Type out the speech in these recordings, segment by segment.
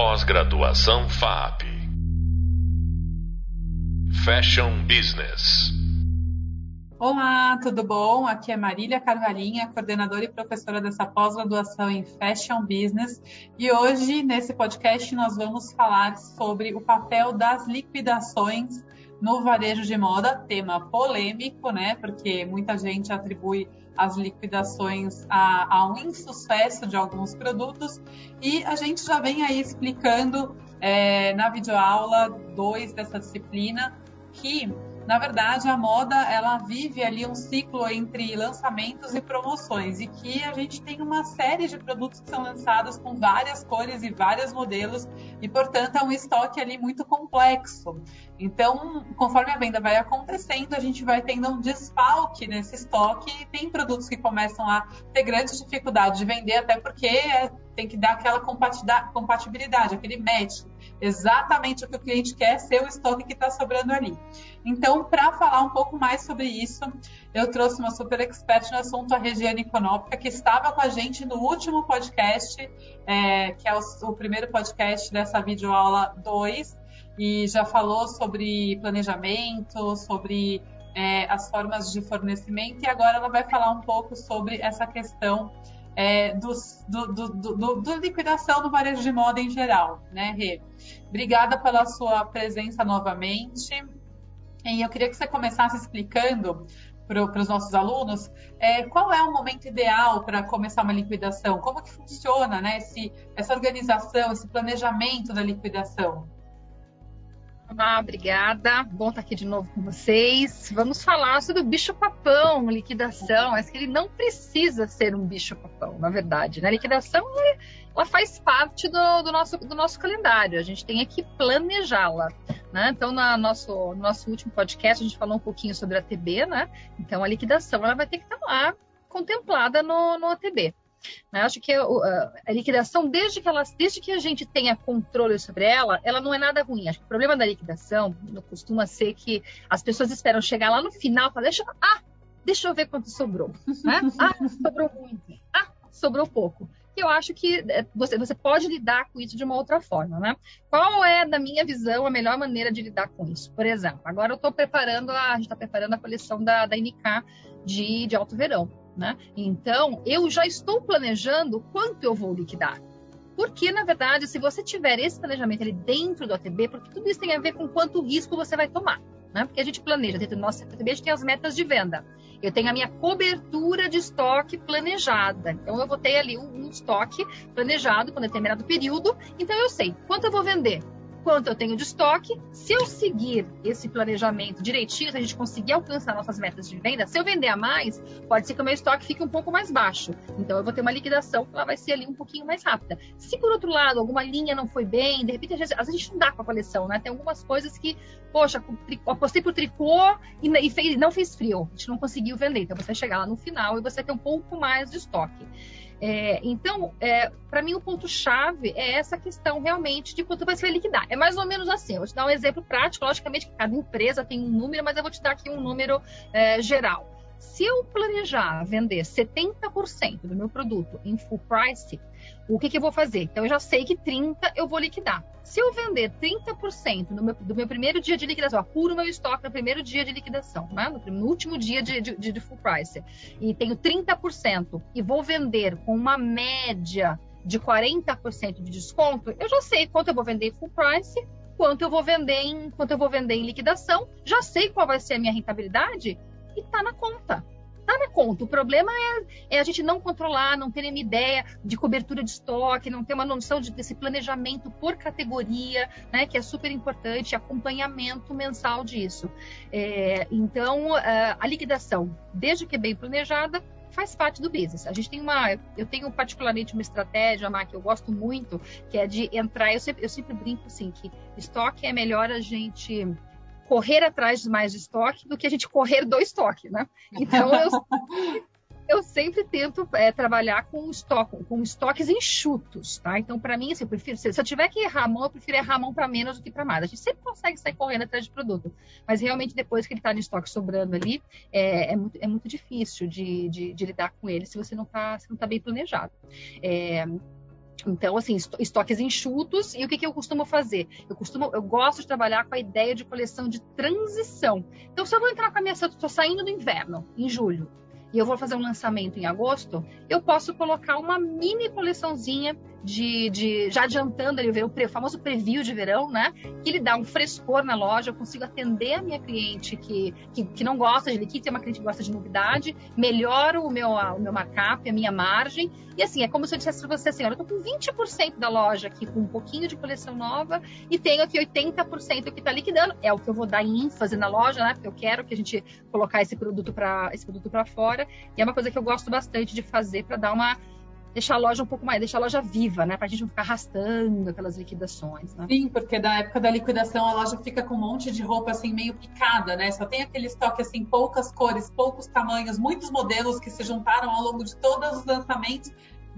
Pós-graduação FAP. Fashion Business. Olá, tudo bom? Aqui é Marília Carvalhinha, coordenadora e professora dessa pós-graduação em Fashion Business. E hoje, nesse podcast, nós vamos falar sobre o papel das liquidações no varejo de moda, tema polêmico, né? Porque muita gente atribui as liquidações a, a, um insucesso de alguns produtos. E a gente já vem aí explicando é, na videoaula 2 dessa disciplina que na verdade, a moda ela vive ali um ciclo entre lançamentos e promoções e que a gente tem uma série de produtos que são lançados com várias cores e vários modelos e, portanto, é um estoque ali muito complexo. Então, conforme a venda vai acontecendo, a gente vai tendo um desfalque nesse estoque e tem produtos que começam a ter grandes dificuldades de vender, até porque é, tem que dar aquela compatibilidade, aquele match exatamente o que o cliente quer ser o estoque que está sobrando ali. Então, para falar um pouco mais sobre isso, eu trouxe uma super expert no assunto, a Regiane Económica, que estava com a gente no último podcast, é, que é o, o, primeiro podcast dessa videoaula 2, e já falou sobre planejamento, sobre é, as formas de fornecimento, e agora ela vai falar um pouco sobre essa questão é, dos, do, do, do, do, liquidação do varejo de moda em geral, né, Rê? Obrigada pela sua presença novamente. E eu queria que você começasse explicando para os nossos alunos é, qual é o momento ideal para começar uma liquidação, como que funciona né, esse, essa organização, esse planejamento da liquidação. Olá, obrigada. Bom estar aqui de novo com vocês. Vamos falar sobre o bicho-papão, liquidação. Mas que ele não precisa ser um bicho-papão, na verdade. Né? A liquidação ela faz parte do, do, nosso, do nosso calendário. A gente tem que planejá-la. Né? Então, no nosso, no nosso último podcast, a gente falou um pouquinho sobre a TB. Né? Então, a liquidação ela vai ter que estar lá contemplada no, no ATB. Né? Acho que a, a, liquidação, desde que, ela, desde que a gente tenha controle sobre ela, ela não é nada ruim. Acho que o problema da liquidação costuma ser que as pessoas esperam chegar lá no final e falar, deixa, ah, deixa eu ver quanto sobrou. Né? Ah, sobrou muito. Ah, sobrou pouco. E eu acho que é, você, você pode lidar com isso de uma outra forma, né? Qual é, da minha visão, a melhor maneira de lidar com isso? Por exemplo, agora eu estou preparando, a, a gente está preparando a coleção da, da NK de, de alto verão. Né? Então, eu já estou planejando quanto eu vou liquidar. Porque, na verdade, se você tiver esse planejamento ali dentro do ATB, porque tudo isso tem a ver com quanto risco você vai tomar. Né? Porque a gente planeja, dentro do nosso ATB, a gente tem as metas de venda. Eu tenho a minha cobertura de estoque planejada. Então, eu vou ter ali um, estoque planejado por um determinado período. Então, eu sei quanto eu vou vender, quanto eu tenho de estoque. Se eu seguir esse planejamento direitinho, se a gente conseguir alcançar nossas metas de venda, se eu vender a mais, pode ser que o meu estoque fique um pouco mais baixo. Então eu vou ter uma liquidação que ela vai ser ali um pouquinho mais rápida. Se por outro lado alguma linha não foi bem, de repente às vezes, a gente não dá com a coleção, né? Tem algumas coisas que, poxa, apostei por tricô e, e fez, não fez frio, a gente não conseguiu vender. Então você vai chegar lá no final e você vai ter um pouco mais de estoque. É, então, é, para mim, o ponto-chave é essa questão realmente de quanto você vai liquidar. É mais ou menos assim. Eu vou te dar um exemplo prático. Logicamente cada empresa tem um número, mas eu vou te dar aqui um número é, geral. Se eu planejar vender 70% do meu produto em full price, o que, que, eu vou fazer? Então, eu já sei que 30% eu vou liquidar. Se eu vender 30% do meu, do meu primeiro dia de liquidação, apuro meu estoque no primeiro dia de liquidação, né? no, no, último dia de, de, de full price, e tenho 30% e vou vender com uma média de 40% de desconto, eu já sei quanto eu vou vender full price, quanto eu vou vender em, quanto eu vou vender em liquidação, já sei qual vai ser a minha rentabilidade e está na conta. Está na conta. O problema é, é, a gente não controlar, não ter nenhuma ideia de cobertura de estoque, não ter uma noção de, desse planejamento por categoria, né, que é super importante, acompanhamento mensal disso. É, então, a liquidação, desde que é bem planejada, faz parte do business. A gente tem uma, eu tenho particularmente uma estratégia, Mar, que eu gosto muito, que é de entrar, eu sempre, eu sempre brinco assim, que estoque é melhor a gente correr atrás de mais de estoque do que a gente correr do estoque, né? Então eu, eu sempre tento é, trabalhar com estoque, com estoques enxutos, tá? Então para mim, assim, eu prefiro, se eu tiver que errar a mão, eu prefiro errar a mão para menos do que para mais. A gente sempre consegue sair correndo atrás de produto, mas realmente depois que ele está no estoque sobrando ali, é, é, muito, é muito difícil de, de, de, lidar com ele se você não está não tá bem planejado. É, Então, assim, estoques enxutos. E o que, que eu costumo fazer? Eu costumo, eu gosto de trabalhar com a ideia de coleção de transição. Então, se eu vou entrar com a minha, estou saindo do inverno, em julho, e eu vou fazer um lançamento em agosto, eu posso colocar uma mini coleçãozinha de, de já adiantando ali o, o famoso preview de verão, né? Que ele dá um frescor na loja, eu consigo atender a minha cliente que, que, que não gosta de liquid, tem uma cliente que gosta de novidade, melhoro o meu, o meu markup, a minha margem, e assim, é como se eu dissesse para você assim, olha, eu tô com 20% da loja aqui com um pouquinho de coleção nova e tenho aqui 80% que está liquidando, é o que eu vou dar ênfase na loja, né? Porque eu quero que a gente colocar esse produto para esse produto para fora, e é uma coisa que eu gosto bastante de fazer para dar uma deixar a loja um pouco mais, deixar a loja viva, né? Para a gente não ficar arrastando aquelas liquidações, né? Sim, porque da época da liquidação a loja fica com um monte de roupa assim meio picada, né? Só tem aquele estoque assim, poucas cores, poucos tamanhos, muitos modelos que se juntaram ao longo de todos os lançamentos,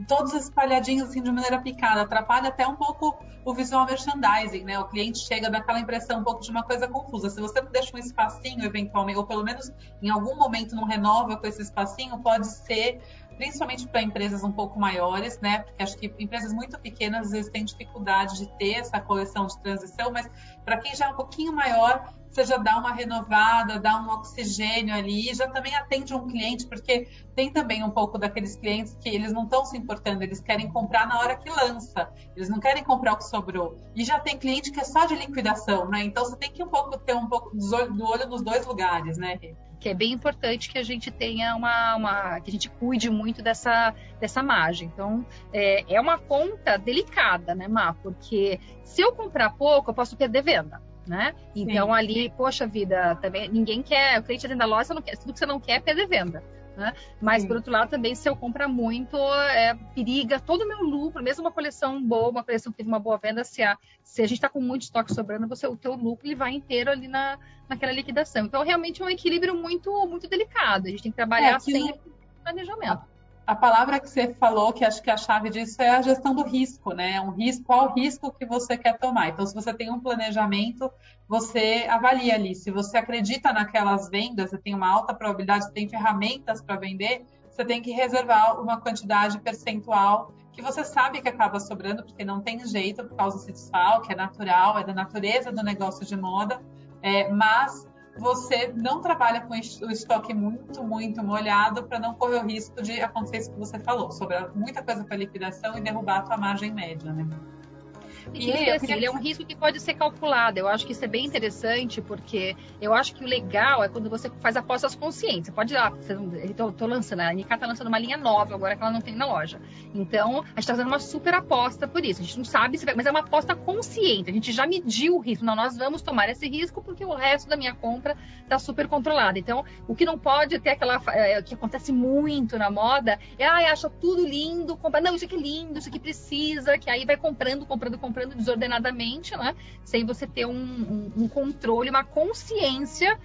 todos espalhadinhos assim de maneira picada. Atrapalha até um pouco o visual merchandising, né? O cliente chega daquela impressão um pouco de uma coisa confusa. Se você não deixa um espacinho eventualmente, ou pelo menos em algum momento não renova com esse espacinho, pode ser principalmente para empresas um pouco maiores, né? Porque acho que empresas muito pequenas às vezes têm dificuldade de ter essa coleção de transição, mas para quem já é um pouquinho maior, você já dá uma renovada, dá um oxigênio ali, já também atende um cliente, porque tem também um pouco daqueles clientes que eles não estão se importando, eles querem comprar na hora que lança, eles não querem comprar o que sobrou. E já tem cliente que é só de liquidação, né? Então você tem que um pouco ter um pouco do olho nos dois lugares, né, que é bem importante que a gente tenha uma, uma que a gente cuide muito dessa, dessa margem. Então, é, é uma conta delicada, né, Má? Porque se eu comprar pouco, eu posso perder venda. Né? Então Sim. ali, poxa vida, também ninguém quer, o cliente dentro da loja, não quer, tudo que você não quer é perder venda. Né? Mas, Sim. por outro lado, também, se eu comprar muito, é, periga todo o meu lucro, mesmo uma coleção boa, uma coleção que teve uma boa venda, se a, se a gente está com muito estoque sobrando, você, o teu lucro ele vai inteiro ali na, naquela liquidação. Então, realmente é um equilíbrio muito, muito delicado. A gente tem que trabalhar é, sempre planejamento. A, palavra que você falou, que acho que a chave disso é a gestão do risco, né? Um risco, qual risco que você quer tomar. Então, se você tem um planejamento, você avalia ali. Se você acredita naquelas vendas, você tem uma alta probabilidade, você tem ferramentas para vender, você tem que reservar uma quantidade percentual que você sabe que acaba sobrando, porque não tem jeito por causa desse desfalque, é natural, é da natureza do negócio de moda, é, mas você não trabalha com o estoque muito, muito molhado para não correr o risco de acontecer isso que você falou, sobrar muita coisa para liquidação e derrubar a tua margem média, né? E é, assim, ele é um risco que pode ser calculado. Eu acho que isso é bem interessante, porque eu acho que o legal é quando você faz apostas conscientes. Você pode ir lá, estou tô, lançando, a Nika está lançando uma linha nova agora que ela não tem na loja. Então, a gente está fazendo uma super aposta por isso. A gente não sabe se vai, mas é uma aposta consciente. A gente já mediu o risco. Não, nós vamos tomar esse risco porque o resto da minha compra está super controlado. Então, o que não pode ter aquela. É, que acontece muito na moda é, ah, acha tudo lindo, compra. Não, isso aqui é lindo, isso aqui precisa, que aí vai comprando, comprando, comprando comprando desordenadamente, né? Sem você ter um, um, um controle, uma consciência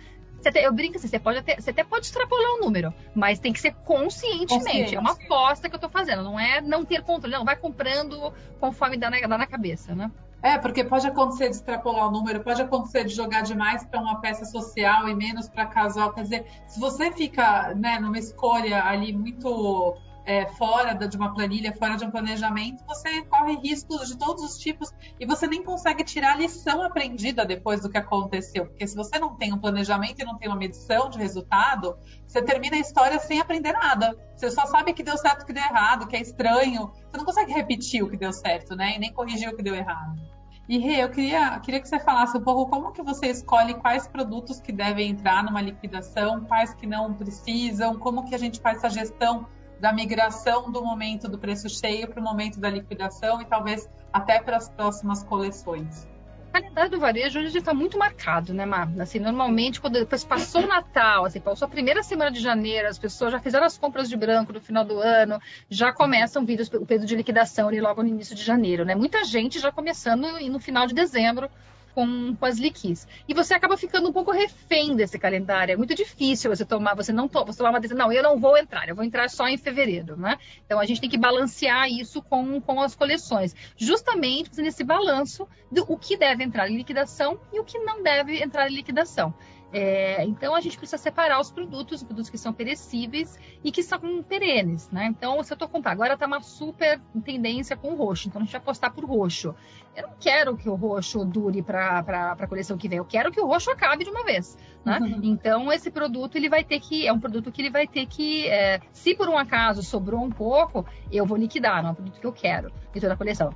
eu brinco assim, você pode até, você até pode extrapolar o número, mas tem que ser conscientemente. Consciente. É uma aposta que eu estou fazendo, não é não ter controle, não, vai comprando conforme dá na, dá na cabeça, né? É, porque pode acontecer de extrapolar o número, pode acontecer de jogar demais para uma peça social e menos para casal. Quer dizer, se você fica né, numa escolha ali muito é, fora de uma planilha, fora de um planejamento, você corre riscos de todos os tipos e você nem consegue tirar a lição aprendida depois do que aconteceu. Porque se você não tem um planejamento e não tem uma medição de resultado, você termina a história sem aprender nada. Você só sabe que deu certo, que deu errado, que é estranho. Você não consegue repetir o que deu certo, né? E nem corrigir o que deu errado. E Rê, eu queria, queria que você falasse um pouco como que você escolhe quais produtos que devem entrar numa liquidação, quais que não precisam, como que a gente faz essa gestão da migração do momento do preço cheio para o momento da liquidação e talvez até para as próximas coleções. A calendário do varejo hoje está muito marcado, né, Mar? Assim, normalmente, quando depois passou o Natal, assim, passou a primeira semana de janeiro, as pessoas já fizeram as compras de branco no final do ano, já começam vir o período de liquidação ali logo no início de janeiro, né? Muita gente já começando no final de dezembro com, com as liquis. E você acaba ficando um pouco refém desse calendário. É muito difícil você tomar, você não você tomar uma decisão, não, eu não vou entrar, eu vou entrar só em fevereiro, né? Então a gente tem que balancear isso com, com as coleções. Justamente nesse balanço do o que deve entrar em liquidação e o que não deve entrar em liquidação. É, então a gente precisa separar os produtos, os produtos que são perecíveis e que são perenes, né? Então, se eu estou comprando, agora está uma super tendência com o roxo, então a gente vai apostar por roxo. Eu não quero que o roxo dure para a coleção que vem, eu quero que o roxo acabe de uma vez. Né? Uhum. Então, esse produto ele vai ter que, é um produto que ele vai ter que, é, se por um acaso sobrou um pouco, eu vou liquidar, não é um produto que eu quero de toda a coleção.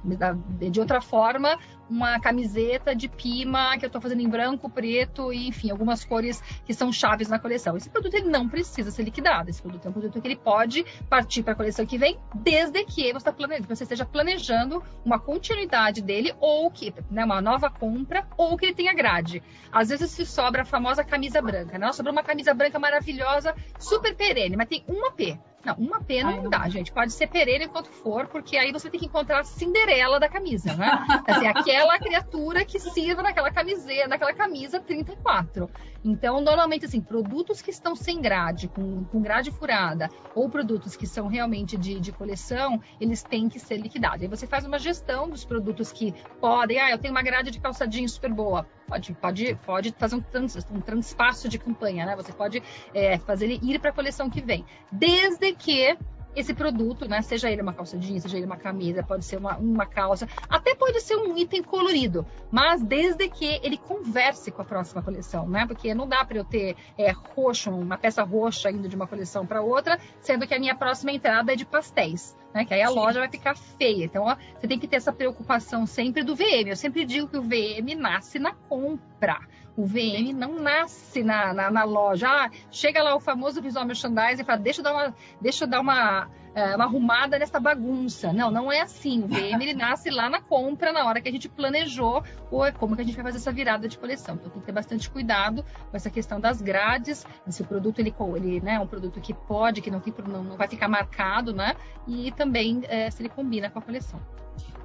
De outra forma, uma camiseta de pima que eu estou fazendo em branco, preto e, enfim, algumas cores que são chaves na coleção. Esse produto ele não precisa ser liquidado. Esse produto é um produto que ele pode partir para a coleção que vem, desde que você, tá você esteja planejando uma continuidade dele ou que, né, uma nova compra ou que ele tenha grade. Às vezes se sobra a famosa camisa branca, né? Sobrou uma camisa branca maravilhosa, super perene, mas tem uma P. Não, uma pena não, não dá, gente. Pode ser perene enquanto for, porque aí você tem que encontrar a Cinderela da camisa, né? Assim, aquela criatura que sirva naquela camiseta, naquela camisa 34. Então, normalmente, assim, produtos que estão sem grade, com, com grade furada, ou produtos que são realmente de, de coleção, eles têm que ser liquidados. Aí você faz uma gestão dos produtos que podem, ah, eu tenho uma grade de calçadinho super boa. Pode, pode, pode fazer um, trans, um transpasso de campanha, né? Você pode é, fazer ele ir para a coleção que vem. Desde que esse produto, né? Seja ele uma calça jeans, seja ele uma camisa, pode ser uma, uma calça, até pode ser um item colorido, mas desde que ele converse com a próxima coleção, né? Porque não dá para eu ter é, roxo, uma peça roxa indo de uma coleção para outra, sendo que a minha próxima entrada é de pastéis. Né, que aí a loja vai ficar feia. Então, ó, você tem que ter essa preocupação sempre do VM. Eu sempre digo que o VM nasce na compra. O VM não nasce na, na, na, loja. Ah, chega lá o famoso visual merchandising e fala, deixa eu dar uma, deixa eu dar uma, é, uma arrumada nessa bagunça. Não, não é assim. O VM ele nasce lá na compra, na hora que a gente planejou ou é como que a gente vai fazer essa virada de coleção. Então tem que ter bastante cuidado com essa questão das grades, se o produto ele, ele né, é um produto que pode, que não, não, não vai ficar marcado, né? E também é, se ele combina com a coleção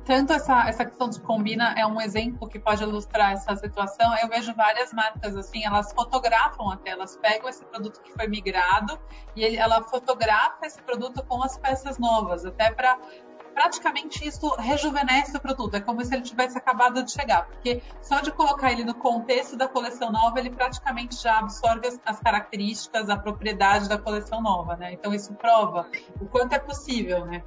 tanto essa, essa questão de combina é um exemplo que pode ilustrar essa situação. Eu vejo várias marcas assim, elas fotografam até, elas pegam esse produto que foi migrado e ele, ela fotografa esse produto com as peças novas, até para praticamente isso rejuvenesce o produto. É como se ele tivesse acabado de chegar, porque só de colocar ele no contexto da coleção nova, ele praticamente já absorve as, as características, a propriedade da coleção nova, né? Então isso prova o quanto é possível, né?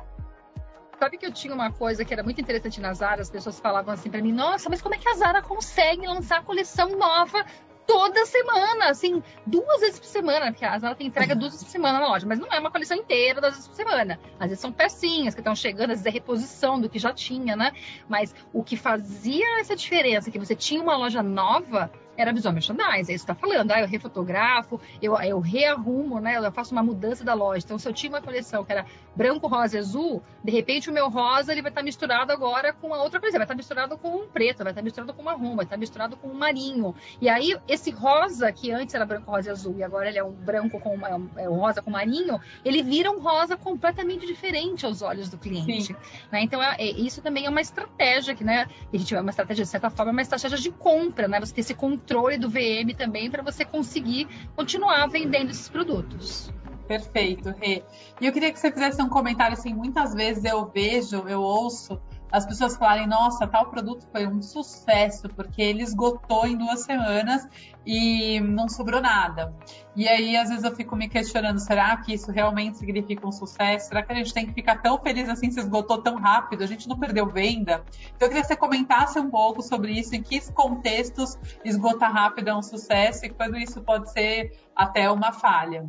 Sabe que eu tinha uma coisa que era muito interessante na Zara, as pessoas falavam assim para mim: "Nossa, mas como é que a Zara consegue lançar coleção nova toda semana, assim, duas vezes por semana, porque a Zara tem entrega duas vezes por semana na loja, mas não é uma coleção inteira duas vezes por semana. Às vezes são pecinhas que estão chegando, às vezes é reposição do que já tinha, né? Mas o que fazia essa diferença, que você tinha uma loja nova, era visual merchandising, é isso que tá falando. Ah, eu refotografo, eu, eu rearrumo, né? Eu faço uma mudança da loja. Então, se eu tinha uma coleção que era branco, rosa e azul, de repente o meu rosa ele vai estar tá misturado agora com a outra coisa. Vai estar tá misturado com um preto, vai estar tá misturado com marrom, vai estar tá misturado com um marinho. E aí, esse rosa, que antes era branco, rosa e azul, e agora ele é um branco com é um rosa com marinho, ele vira um rosa completamente diferente aos olhos do cliente. Né? Então, é, é, isso também é uma estratégia que, né? A gente é uma estratégia, de certa forma, é uma estratégia de compra, né? Você ter esse controle controle do VM também para você conseguir continuar vendendo esses produtos. Perfeito, Rê. E eu queria que você fizesse um comentário assim, muitas vezes eu vejo, eu ouço as pessoas falarem, nossa, tal produto foi um sucesso, porque ele esgotou em duas semanas e não sobrou nada. E aí, às vezes, eu fico me questionando, será que isso realmente significa um sucesso? Será que a gente tem que ficar tão feliz assim se esgotou tão rápido? A gente não perdeu venda? Então, eu queria que você comentasse um pouco sobre isso, em que contextos esgotar rápido é um sucesso e quando isso pode ser até uma falha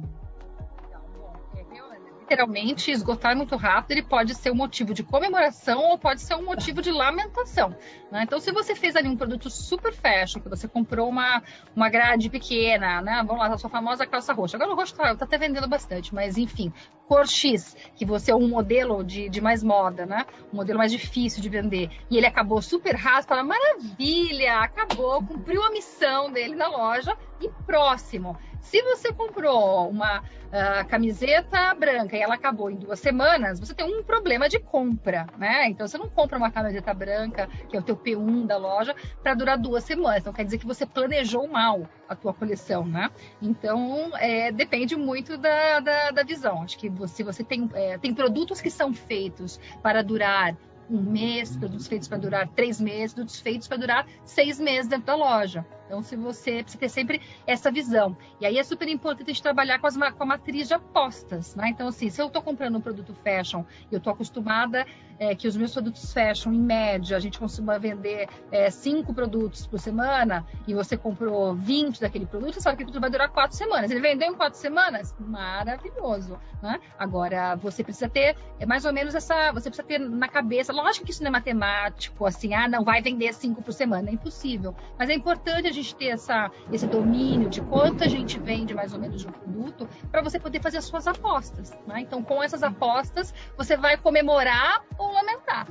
literalmente esgotar muito rápido, ele pode ser um motivo de comemoração ou pode ser um motivo de lamentação. Né? Então, se você fez ali um produto super fashion, que você comprou uma, uma grade pequena, né? Vamos lá, a sua famosa calça roxa. Agora o roxo tá, tá até vendendo bastante, mas enfim, cor X, que você é um modelo de, de mais moda, né? Um modelo mais difícil de vender. E ele acabou super raso, fala, maravilha, acabou, cumpriu a missão dele na loja e próximo. Se você comprou uma uh, camiseta branca e ela acabou em duas semanas, você tem um problema de compra, né? Então você não compra uma camiseta branca, que é o teu P1 da loja, para durar duas semanas. Então quer dizer que você planejou mal a tua coleção, né? Então é, depende muito da, da, da, visão. Acho que se você tem, é, tem produtos que são feitos para durar um mês, produtos feitos para durar três meses, produtos feitos para durar seis meses dentro da loja. Então, se você precisa ter sempre essa visão. E aí é super importante a gente trabalhar com, as, com a matriz de apostas, né? Então, assim, se eu estou comprando um produto fashion e eu estou acostumada é, que os meus produtos fashion, em média, a gente costuma vender é, cinco produtos por semana e você comprou 20 daquele produto, você sabe que aquele produto vai durar quatro semanas. Ele vendeu em quatro semanas? Maravilhoso, né? Agora, você precisa ter é mais ou menos essa, você precisa ter na cabeça, lógico que isso não é matemático, assim, ah, não, vai vender cinco por semana, é impossível. Mas é importante a gente ter essa, esse domínio de quanto a gente vende mais ou menos de um produto para você poder fazer as suas apostas. Né? Então, com essas apostas, você vai comemorar ou lamentar.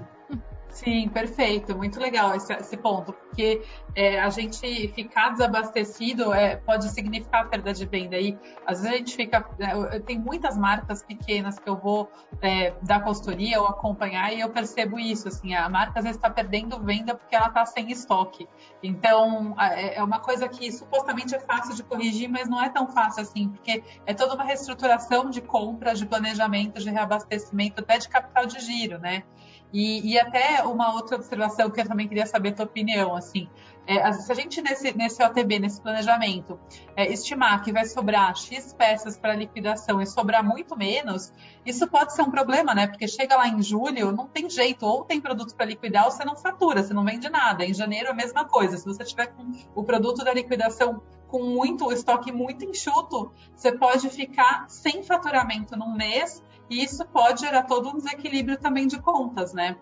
Sim, perfeito. Muito legal esse, esse ponto, porque é, a gente ficar desabastecido é, pode significar perda de venda. E às vezes a gente fica. É, tem muitas marcas pequenas que eu vou é, dar consultoria ou acompanhar e eu percebo isso. Assim, a marca às vezes está perdendo venda porque ela está sem estoque. Então é, é uma coisa que supostamente é fácil de corrigir, mas não é tão fácil assim, porque é toda uma reestruturação de compras, de planejamento, de reabastecimento, até de capital de giro, né? E, e, até uma outra observação que eu também queria saber a tua opinião, assim, é, se a gente nesse, nesse OTB, nesse planejamento, é, estimar que vai sobrar X peças para liquidação e sobrar muito menos, isso pode ser um problema, né? Porque chega lá em julho, não tem jeito, ou tem produto para liquidar ou você não fatura, você não vende nada. Em janeiro a mesma coisa, se você tiver com o produto da liquidação com muito, o estoque muito enxuto, você pode ficar sem faturamento num mês e isso pode gerar todo um desequilíbrio também de contas, né?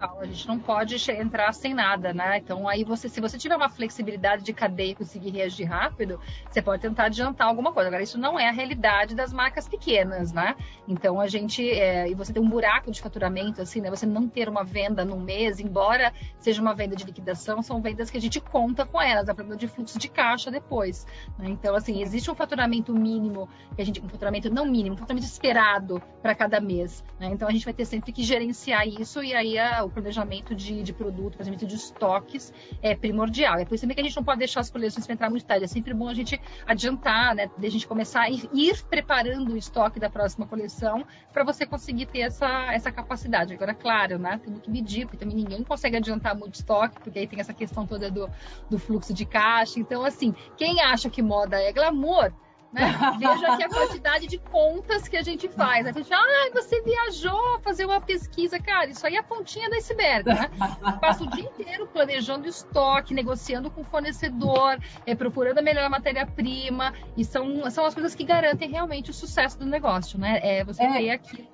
A gente não pode entrar sem nada, né? Então aí você, se você tiver uma flexibilidade de cadeia e conseguir reagir rápido, você pode tentar adiantar alguma coisa. Agora isso não é a realidade das marcas pequenas, né? Então a gente é, e você tem um buraco de faturamento assim, né? Você não ter uma venda num mês, embora seja uma venda de liquidação, são vendas que a gente conta com elas, a problema de fluxo de caixa depois. Né? Então assim existe um faturamento mínimo que a gente um faturamento não mínimo, um faturamento esperado para cada mês. Né? Então a gente vai ter sempre que gerenciar isso e aí a, o planejamento de, de produto, planejamento de estoques é primordial. É por isso também que a gente não pode deixar as coleções para entrar muito tarde. É sempre bom a gente adiantar, né? De a gente começar a ir, ir preparando o estoque da próxima coleção para você conseguir ter essa, essa capacidade. Agora, claro, né? Tem que medir, porque também ninguém consegue adiantar muito estoque, porque aí tem essa questão toda do, do fluxo de caixa. Então, assim, quem acha que moda é glamour, né? Veja aqui a quantidade de contas que a gente faz. A gente, ah, você viajou fazer uma pesquisa. Cara, isso aí é a pontinha do iceberg, né? Passa o dia inteiro planejando estoque, negociando com o fornecedor, é, procurando a melhor matéria-prima. E são, são as coisas que garantem realmente o sucesso do negócio, né? É você é. ter aqui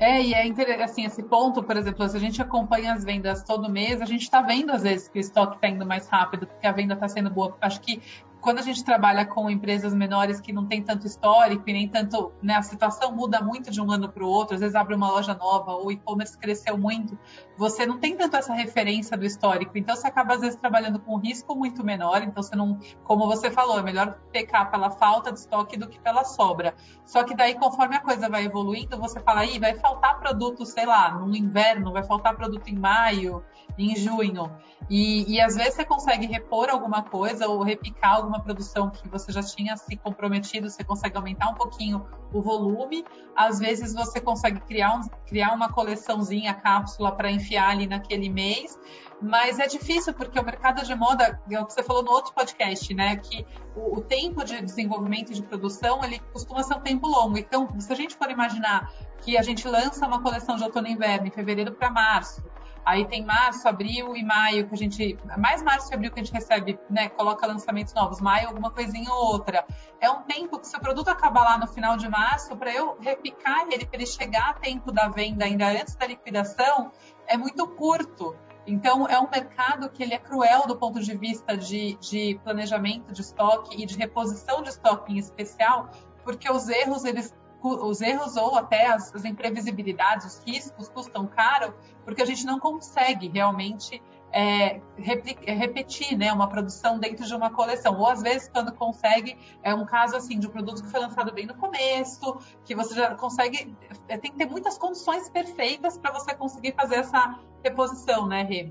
é, e é interessante, assim, esse ponto, por exemplo, se a gente acompanha as vendas todo mês, a gente está vendo às vezes que o estoque está indo mais rápido, porque a venda está sendo boa. Acho que quando a gente trabalha com empresas menores que não tem tanto histórico e nem tanto, né, a situação muda muito de um ano para o outro, às vezes abre uma loja nova, ou o e-commerce cresceu muito, você não tem tanto essa referência do histórico, então você acaba às vezes trabalhando com um risco muito menor, então você não, como você falou, é melhor pecar pela falta de estoque do que pela sobra. Só que daí, conforme a coisa vai evoluindo, você fala, aí vai faltar produto, sei lá, no inverno, vai faltar produto em maio, em junho. E, e às vezes você consegue repor alguma coisa ou repicar alguma produção que você já tinha se comprometido, você consegue aumentar um pouquinho o volume. Às vezes você consegue criar, um, criar uma coleçãozinha, cápsula para enfiar ali naquele mês. Mas é difícil porque o mercado de moda, é o que você falou no outro podcast, né? Que o, o tempo de desenvolvimento de produção ele costuma ser um tempo longo. Então, se a gente for imaginar que a gente lança uma coleção de outono e inverno em fevereiro para março, Aí tem março, abril e maio que a gente. Mais março e abril que a gente recebe, né? Coloca lançamentos novos. Maio, alguma coisinha ou outra. É um tempo que se o produto acabar lá no final de março, para eu repicar ele, para ele chegar a tempo da venda ainda antes da liquidação, é muito curto. Então, é um mercado que ele é cruel do ponto de vista de, de planejamento de estoque e de reposição de estoque em especial, porque os erros eles os erros ou até as, as, imprevisibilidades, os riscos custam caro, porque a gente não consegue realmente é, repetir né, uma produção dentro de uma coleção. Ou às vezes, quando consegue, é um caso assim de um produto que foi lançado bem no começo, que você já consegue. É, tem que ter muitas condições perfeitas para você conseguir fazer essa reposição, né, Rê?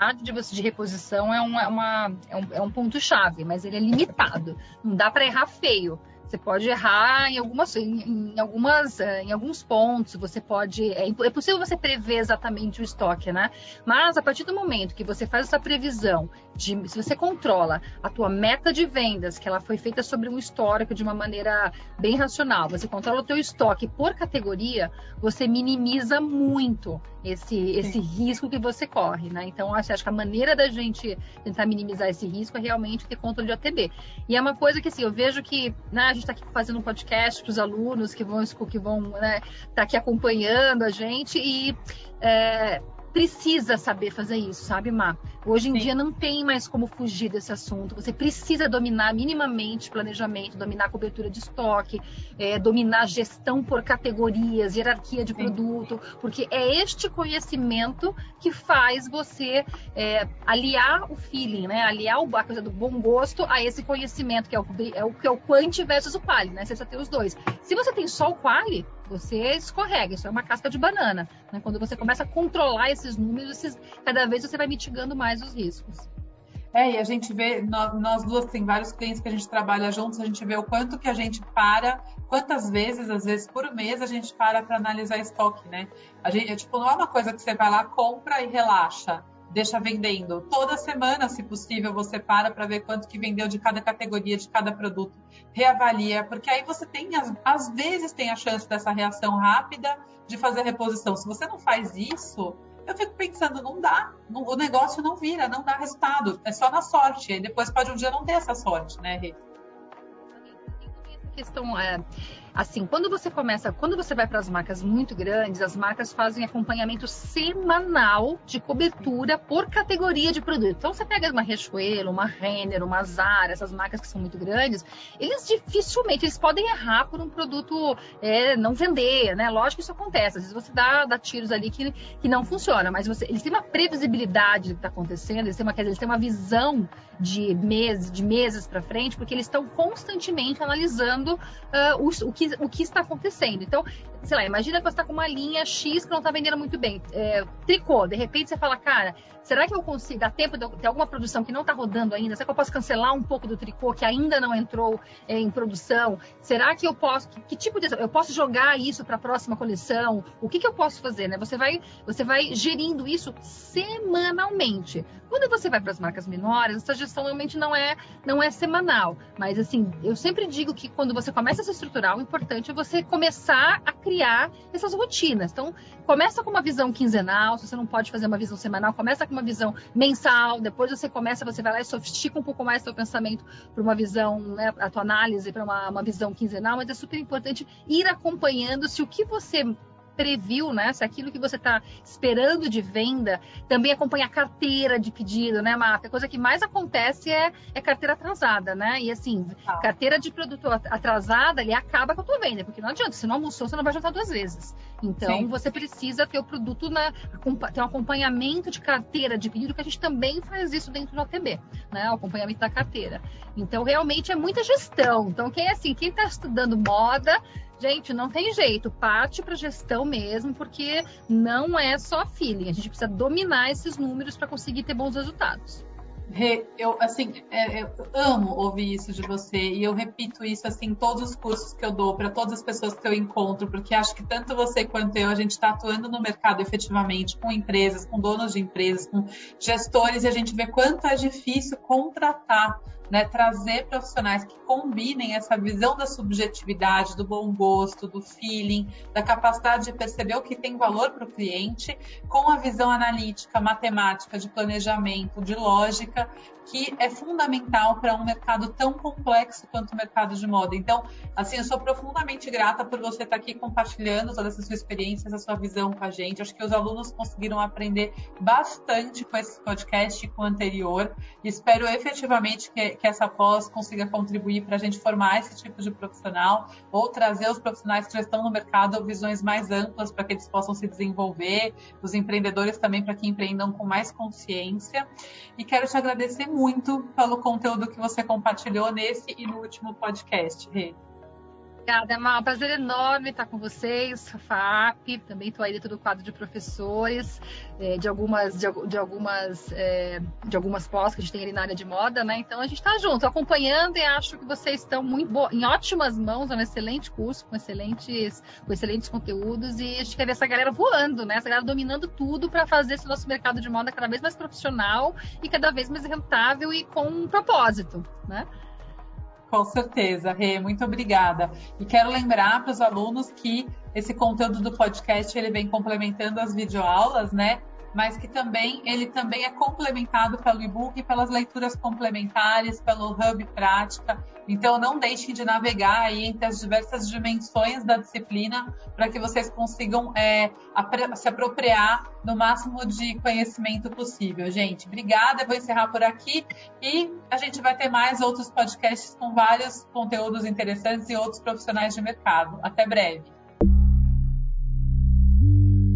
Capacidade de você de reposição é, uma, é uma é, um, é um ponto chave, mas ele é limitado. Não dá para errar feio. Você pode errar em algumas, em, em algumas, eh, em alguns pontos. Você pode, é, é, possível você prever exatamente o estoque, né? Mas a partir do momento que você faz essa previsão de, se você controla a tua meta de vendas, que ela foi feita sobre um histórico de uma maneira bem racional, você controla o teu estoque por categoria, você minimiza muito esse, esse risco que você corre, né? Então, acho, acho que a maneira da gente tentar minimizar esse risco é realmente ter controle de ATB. E é uma coisa que, assim, eu vejo que né, a gente está aqui fazendo um podcast para os alunos que vão que vão né, tá aqui acompanhando a gente e é, precisa saber fazer isso, sabe, Má? Hoje em Sim. dia não tem mais como fugir desse assunto. Você precisa dominar minimamente planejamento, dominar a cobertura de estoque, é, dominar gestão por categorias, hierarquia de Sim. produto, porque é este conhecimento que faz você é, aliar o feeling, né? Aliar a coisa do bom gosto a esse conhecimento que é o, é o, que é o quant versus o quali, né? Você precisa ter os dois. Se você tem só o quali, você escorrega, isso é uma casca de banana. Né? Quando você começa a controlar esses números, esses, cada vez você vai mitigando mais os riscos. É, e a gente vê, nós, nós, duas, tem vários clientes que a gente trabalha juntos, a gente vê o quanto que a gente para, quantas vezes, às vezes por mês, a gente para para analisar estoque, né? A gente, é, tipo, não é uma coisa que você vai lá, compra e relaxa deixa vendendo. Toda semana, se possível, você para para ver quanto que vendeu de cada categoria, de cada produto. Reavalia, porque aí você tem, às vezes, tem a chance dessa reação rápida de fazer reposição. Se você não faz isso, eu fico pensando, não dá, o negócio não vira, não dá resultado, é só na sorte. E depois pode um dia não ter essa sorte, né, Rê? questão é assim, quando você começa, quando você vai para as marcas muito grandes, as marcas fazem acompanhamento semanal de cobertura por categoria de produto. Então você pega uma Riachuelo, uma Renner, uma Zara, essas marcas que são muito grandes, eles dificilmente, eles podem errar por um produto é, não vender, né? Lógico que isso acontece, às vezes você dá, dá tiros ali que, que não funciona, mas você, eles têm uma previsibilidade do que está acontecendo, eles têm uma, eles têm uma visão de meses, de meses para frente, porque eles estão constantemente analisando uh, o, o, que, o que está acontecendo. Então, sei lá, imagina que você está com uma linha X que não está vendendo muito bem, é, tricô, de repente você fala, cara, será que eu consigo, dar tempo de ter alguma produção que não está rodando ainda? Será que eu posso cancelar um pouco do tricô que ainda não entrou é, em produção? Será que eu posso, que, que tipo de, eu posso jogar isso para a próxima coleção? O que, que eu posso fazer, né? Você vai, você vai gerindo isso semanalmente. Quando você vai para as marcas menores, essa gestão realmente não é, não é semanal. Mas, assim, eu sempre digo que quando você começa a se estruturar, importante é você começar a criar essas rotinas. Então, começa com uma visão quinzenal, se você não pode fazer uma visão semanal, começa com uma visão mensal, depois você começa, você vai lá e sofistica um pouco mais seu pensamento para uma visão, né, a tua análise para uma, uma visão quinzenal, mas é super importante ir acompanhando se o que você previu, né? Se aquilo que você está esperando de venda também acompanha a carteira de pedido, né, Marta? A coisa que mais acontece é, é carteira atrasada, né? E assim, ah. carteira de produto atrasada, ele acaba com a tua venda, porque não adianta, se não almoçou, você não vai jantar duas vezes. Então, Sim. você precisa ter o produto, na, ter um acompanhamento de carteira de pedido, que a gente também faz isso dentro do ATB, né? O acompanhamento da carteira. Então, realmente é muita gestão. Então, quem é assim, quem está estudando moda, Gente, não tem jeito, parte para gestão mesmo, porque não é só feeling. A gente precisa dominar esses números para conseguir ter bons resultados. Eu, assim, é, eu amo ouvir isso de você e eu repito isso assim em todos os cursos que eu dou para todas as pessoas que eu encontro, porque acho que tanto você quanto eu a gente está atuando no mercado efetivamente com empresas, com donos de empresas, com gestores e a gente vê quanto é difícil contratar né, trazer profissionais que combinem essa visão da subjetividade, do bom gosto, do feeling, da capacidade de perceber o que tem valor para o cliente, com a visão analítica, matemática, de planejamento, de lógica, que é fundamental para um mercado tão complexo quanto o mercado de moda. Então, assim, eu sou profundamente grata por você estar aqui compartilhando toda essa sua experiência, essa sua visão com a gente. Acho que os alunos conseguiram aprender bastante com esse podcast e com o anterior. Espero efetivamente que, que essa pós consiga contribuir para a gente formar esse tipo de profissional ou trazer os profissionais que já estão no mercado visões mais amplas para que eles possam se desenvolver, os empreendedores também para que empreendam com mais consciência. E quero te agradecer muito pelo conteúdo que você compartilhou nesse e no último podcast, Rê. Obrigada. É um prazer enorme estar com vocês, FAP. Também estou aí dentro do quadro de professores é, de algumas, de, de algumas, é, de algumas pós que a gente tem ali na área de moda, né? Então a gente está junto, acompanhando e acho que vocês estão muito em ótimas mãos, é um excelente curso, com excelentes, com excelentes conteúdos e a gente quer ver essa galera voando, né? Essa galera dominando tudo para fazer esse nosso mercado de moda cada vez mais profissional e cada vez mais rentável e com um propósito, né? Com certeza, Rê, muito obrigada. E quero lembrar para os alunos que esse conteúdo do podcast ele vem complementando as videoaulas, né? Mas que também ele também é complementado pelo e-book pelas leituras complementares, pelo hub prática. Então não deixem de navegar aí entre as diversas dimensões da disciplina para que vocês consigam é, se apropriar no máximo de conhecimento possível. Gente, obrigada. Vou encerrar por aqui e a gente vai ter mais outros podcasts com vários conteúdos interessantes e outros profissionais de mercado. Até breve.